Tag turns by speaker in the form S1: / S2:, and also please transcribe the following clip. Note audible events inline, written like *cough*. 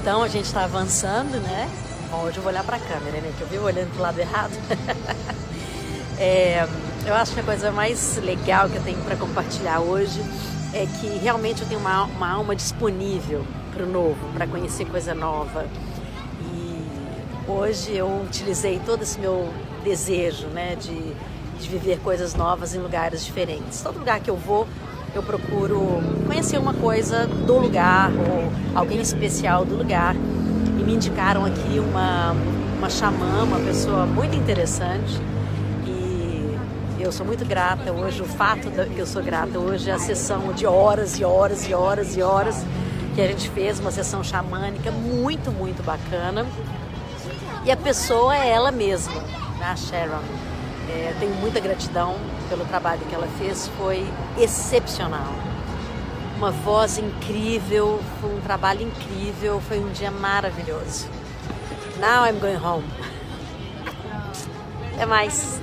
S1: Então a gente está avançando, né? Bom, hoje eu vou olhar para a câmera, né? Que eu vivo olhando para o lado errado. *laughs* é, eu acho que a coisa mais legal que eu tenho para compartilhar hoje é que realmente eu tenho uma, uma alma disponível para o novo, para conhecer coisa nova. E hoje eu utilizei todo esse meu desejo, né, de, de viver coisas novas em lugares diferentes. Todo lugar que eu vou, eu procuro conhecer uma coisa do lugar ou alguém especial do lugar. E me indicaram aqui uma, uma xamã, uma pessoa muito interessante. E eu sou muito grata hoje. O fato que eu sou grata hoje é a sessão de horas e horas e horas e horas que a gente fez, uma sessão xamânica muito, muito bacana. E a pessoa é ela mesma, né? a Sharon. É, tenho muita gratidão pelo trabalho que ela fez, foi excepcional. Uma voz incrível, foi um trabalho incrível, foi um dia maravilhoso. Now I'm going home. *laughs* Até mais.